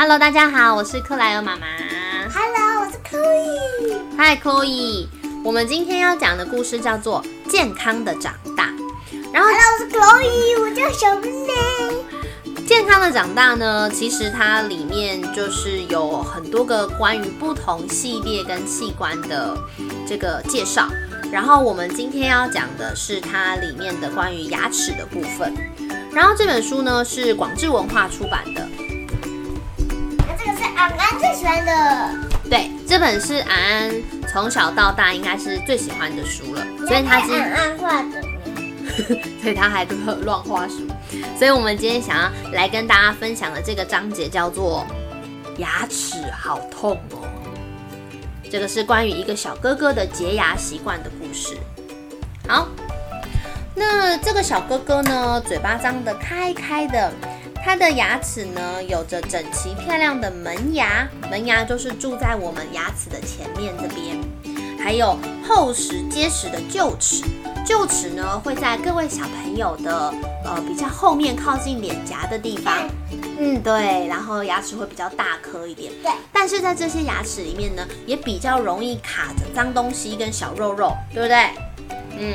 Hello，大家好，我是克莱尔妈妈。Hello，我是 Chloe。Hi，Chloe。我们今天要讲的故事叫做《健康的长大》。然后 Hello，我是 Chloe，我叫小妹妹。健康的长大呢，其实它里面就是有很多个关于不同系列跟器官的这个介绍。然后我们今天要讲的是它里面的关于牙齿的部分。然后这本书呢是广智文化出版的，欢的，对，这本是安安从小到大应该是最喜欢的书了，所以他是安安画的。所以他还乱画书。所以我们今天想要来跟大家分享的这个章节叫做“牙齿好痛哦”。这个是关于一个小哥哥的洁牙习惯的故事。好，那这个小哥哥呢，嘴巴张得开开的，他的牙齿呢有着整齐漂亮的门牙，门牙就是住在我们牙齿的前面这边，还有厚实结实的臼齿。臼齿呢会在各位小朋友的呃比较后面靠近脸颊的地方，嗯对，然后牙齿会比较大颗一点，对。但是在这些牙齿里面呢，也比较容易卡着脏东西跟小肉肉，对不对？嗯。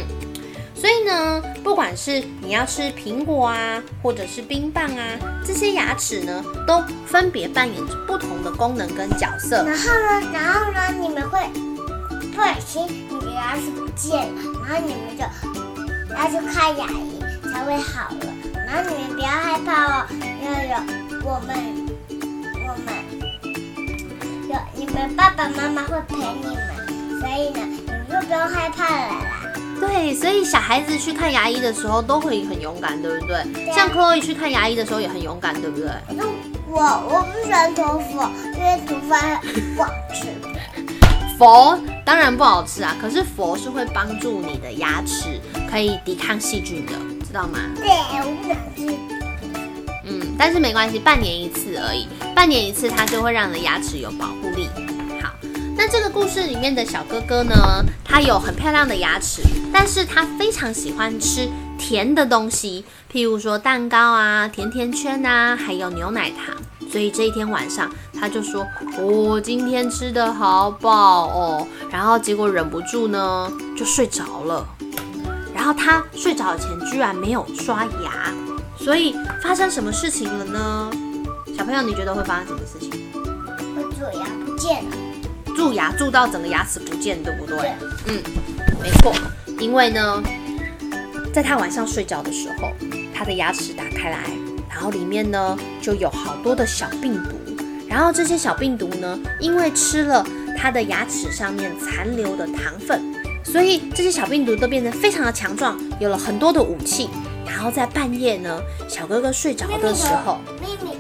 所以呢，不管是你要吃苹果啊，或者是冰棒啊，这些牙齿呢，都分别扮演着不同的功能跟角色。然后呢，然后呢，你们会不小心你的牙齿不见了，然后你们就要去看牙医才会好了。然后你们不要害怕哦，因为有我们，我们有你们爸爸妈妈会陪你们，所以呢，你们就不用害怕了啦。对，所以小孩子去看牙医的时候都会很勇敢，对不对？对啊像 Chloe 去看牙医的时候也很勇敢，对不对？我我不喜欢头发，因为头发不好吃。佛当然不好吃啊，可是佛是会帮助你的牙齿可以抵抗细菌的，知道吗？对，我不想吃。嗯，但是没关系，半年一次而已，半年一次它就会让你的牙齿有保护力。那这个故事里面的小哥哥呢，他有很漂亮的牙齿，但是他非常喜欢吃甜的东西，譬如说蛋糕啊、甜甜圈啊，还有牛奶糖。所以这一天晚上，他就说：“我、今天吃的好饱哦。”然后结果忍不住呢，就睡着了。然后他睡着前居然没有刷牙，所以发生什么事情了呢？小朋友，你觉得会发生什么事情？我蛀牙不见了。蛀牙蛀到整个牙齿不见，对不对？对嗯，没错。因为呢，在他晚上睡觉的时候，他的牙齿打开来，然后里面呢就有好多的小病毒。然后这些小病毒呢，因为吃了他的牙齿上面残留的糖分，所以这些小病毒都变得非常的强壮，有了很多的武器。然后在半夜呢，小哥哥睡着的时候，秘密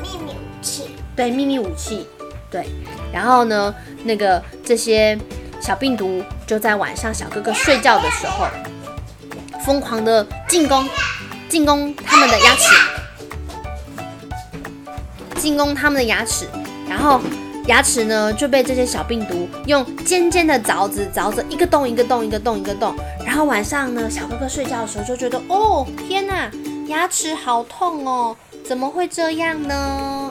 秘密武器，对秘密武器，对，然后呢，那个这些小病毒就在晚上小哥哥睡觉的时候，疯狂的进攻，进攻他们的牙齿，进攻他们的牙齿，然后牙齿呢就被这些小病毒用尖尖的凿子凿着一个洞一个洞一个洞一个洞，然后晚上呢小哥哥睡觉的时候就觉得哦天哪，牙齿好痛哦，怎么会这样呢？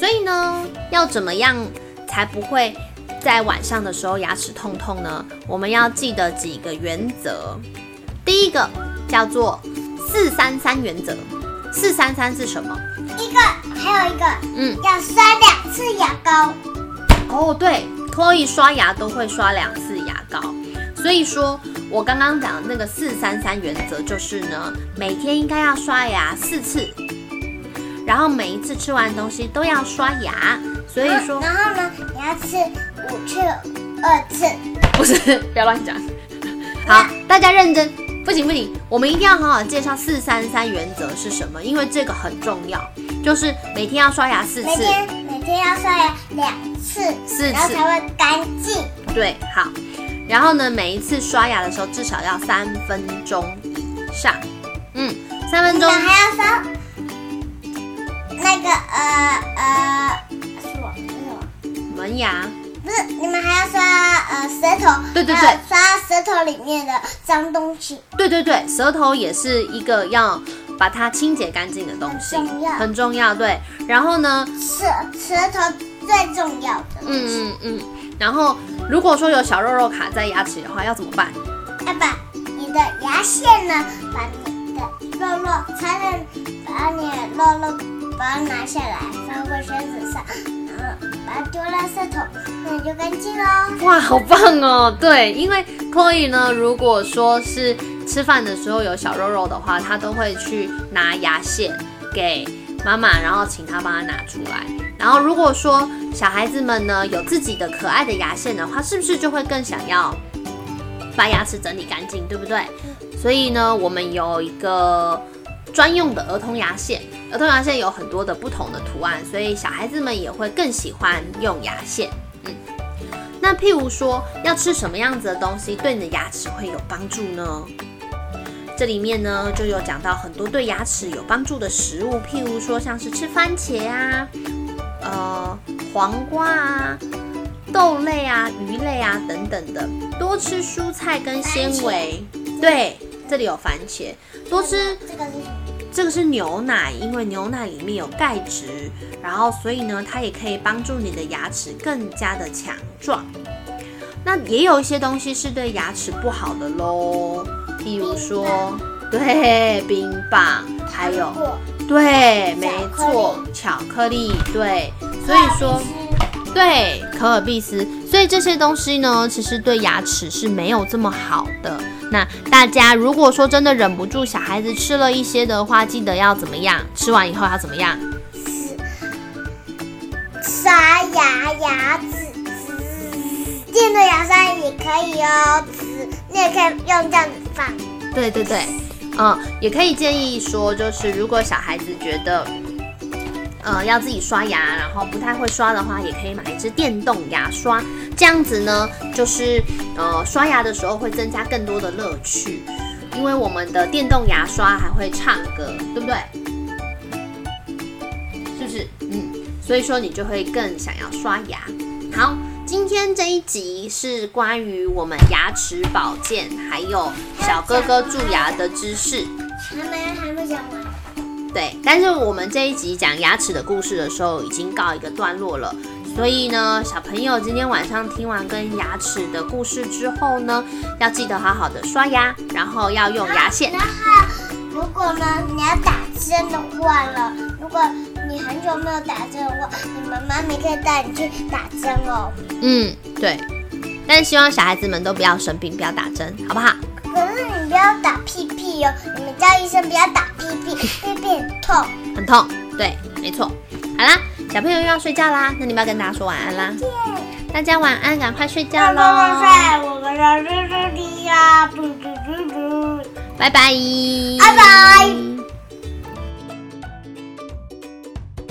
所以呢，要怎么样才不会在晚上的时候牙齿痛痛呢？我们要记得几个原则。第一个叫做四三三原则。四三三是什么？一个还有一个嗯，要刷两次牙膏。哦，对，Chloe 刷牙都会刷两次牙膏。所以说我刚刚讲的那个四三三原则就是呢，每天应该要刷牙四次，然后每一次吃完东西都要刷牙。所以说，然后呢，你要吃五次二次。不是，不要乱讲。好，大家认真，不行不行，我们一定要好好介绍四三三原则是什么，因为这个很重要，就是每天要刷牙四次，每天每天要刷牙两次，四次，然后才会干净。对，好。然后呢，每一次刷牙的时候至少要三分钟以上，嗯，三分钟还要刷那个呃呃什么是什么？门牙，不是，你们还要刷呃舌头，对对对刷舌头里面的脏东西。对对对，舌头也是一个要把它清洁干净的东西，很重要很重要。对，然后呢，舌舌头最重要的。嗯嗯嗯，然后如果说有小肉肉卡在牙齿的话，要怎么办？要把你的牙线呢，把你的肉肉才能把你的肉肉把它拿下来，放回身子上，然后把它丢垃圾桶，那你就干净喽。哇，好棒哦！对，因为 Chloe 呢，如果说是吃饭的时候有小肉肉的话，她都会去拿牙线给妈妈，然后请她帮她拿出来。然后如果说小孩子们呢有自己的可爱的牙线的话，是不是就会更想要把牙齿整理干净，对不对？所以呢，我们有一个专用的儿童牙线，儿童牙线有很多的不同的图案，所以小孩子们也会更喜欢用牙线。嗯，那譬如说，要吃什么样子的东西对你的牙齿会有帮助呢？这里面呢就有讲到很多对牙齿有帮助的食物，譬如说像是吃番茄啊，呃，黄瓜啊。豆类啊、鱼类啊等等的，多吃蔬菜跟纤维。对，这里有番茄，多吃这个是？这个是牛奶，因为牛奶里面有钙质，然后所以呢，它也可以帮助你的牙齿更加的强壮。那也有一些东西是对牙齿不好的喽，譬如说，对冰棒，还有对，没错，巧克力，对，所以说。对，可尔必斯，所以这些东西呢，其实对牙齿是没有这么好的。那大家如果说真的忍不住，小孩子吃了一些的话，记得要怎么样？吃完以后要怎么样？刷牙牙齿，电动牙刷也可以哦，你也可以用这样子放。对对对，嗯，也可以建议说，就是如果小孩子觉得，呃，要自己刷牙，然后不太会刷的话，也可以买一支电动牙刷，这样子呢，就是呃，刷牙的时候会增加更多的乐趣，因为我们的电动牙刷还会唱歌，对不对？是不是？嗯，所以说你就会更想要刷牙。好，今天这一集是关于我们牙齿保健，还有小哥哥蛀牙的知识。对，但是我们这一集讲牙齿的故事的时候，已经告一个段落了。所以呢，小朋友今天晚上听完跟牙齿的故事之后呢，要记得好好的刷牙，然后要用牙线。然后，如果呢你要打针的话了，如果你很久没有打针的话，你们妈咪可以带你去打针哦。嗯，对。但是希望小孩子们都不要生病，不要打针，好不好？你不要打屁屁哦，你们叫医生不要打屁屁，屁屁很痛。很痛。对，没错。好啦，小朋友又要睡觉啦，那你们要跟大家说晚安啦。大家晚安，赶快睡觉喽，我们要睡觉呀，嘟嘟嘟嘟，拜拜。拜拜。